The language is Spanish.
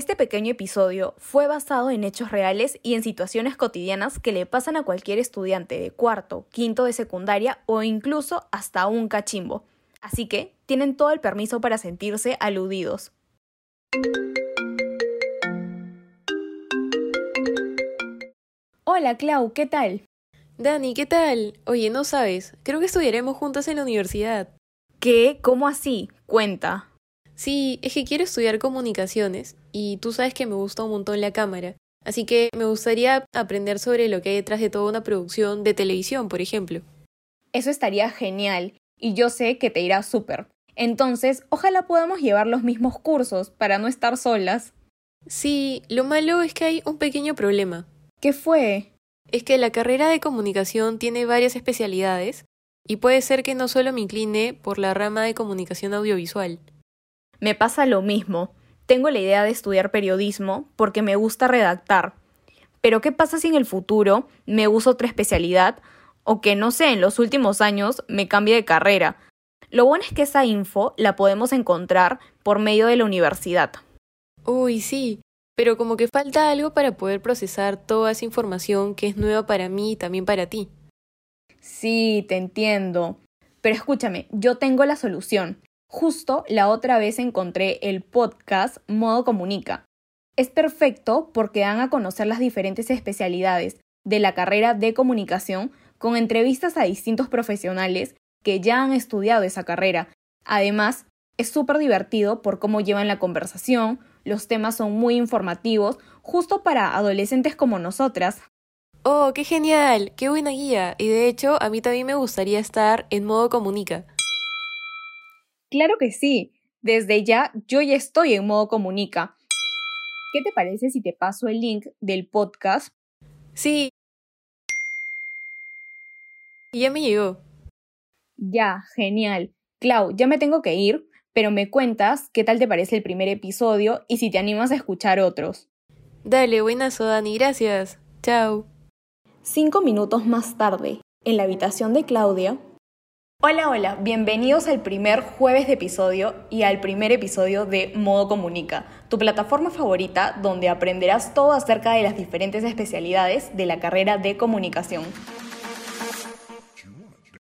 Este pequeño episodio fue basado en hechos reales y en situaciones cotidianas que le pasan a cualquier estudiante de cuarto, quinto de secundaria o incluso hasta un cachimbo. Así que tienen todo el permiso para sentirse aludidos. Hola Clau, ¿qué tal? Dani, ¿qué tal? Oye, no sabes, creo que estudiaremos juntas en la universidad. ¿Qué? ¿Cómo así? Cuenta. Sí, es que quiero estudiar comunicaciones y tú sabes que me gusta un montón la cámara. Así que me gustaría aprender sobre lo que hay detrás de toda una producción de televisión, por ejemplo. Eso estaría genial y yo sé que te irá súper. Entonces, ojalá podamos llevar los mismos cursos para no estar solas. Sí, lo malo es que hay un pequeño problema. ¿Qué fue? Es que la carrera de comunicación tiene varias especialidades y puede ser que no solo me incline por la rama de comunicación audiovisual. Me pasa lo mismo. Tengo la idea de estudiar periodismo porque me gusta redactar. Pero ¿qué pasa si en el futuro me uso otra especialidad o que no sé, en los últimos años me cambie de carrera? Lo bueno es que esa info la podemos encontrar por medio de la universidad. Uy, sí, pero como que falta algo para poder procesar toda esa información que es nueva para mí y también para ti. Sí, te entiendo. Pero escúchame, yo tengo la solución. Justo la otra vez encontré el podcast Modo Comunica. Es perfecto porque dan a conocer las diferentes especialidades de la carrera de comunicación con entrevistas a distintos profesionales que ya han estudiado esa carrera. Además, es súper divertido por cómo llevan la conversación, los temas son muy informativos, justo para adolescentes como nosotras. Oh, qué genial, qué buena guía. Y de hecho, a mí también me gustaría estar en modo comunica. Claro que sí. Desde ya yo ya estoy en modo comunica. ¿Qué te parece si te paso el link del podcast? Sí. Ya me llegó. Ya, genial. Clau, ya me tengo que ir, pero me cuentas qué tal te parece el primer episodio y si te animas a escuchar otros. Dale, buenas, Dani, gracias. Chao. Cinco minutos más tarde, en la habitación de Claudia, Hola, hola, bienvenidos al primer jueves de episodio y al primer episodio de Modo Comunica, tu plataforma favorita donde aprenderás todo acerca de las diferentes especialidades de la carrera de comunicación.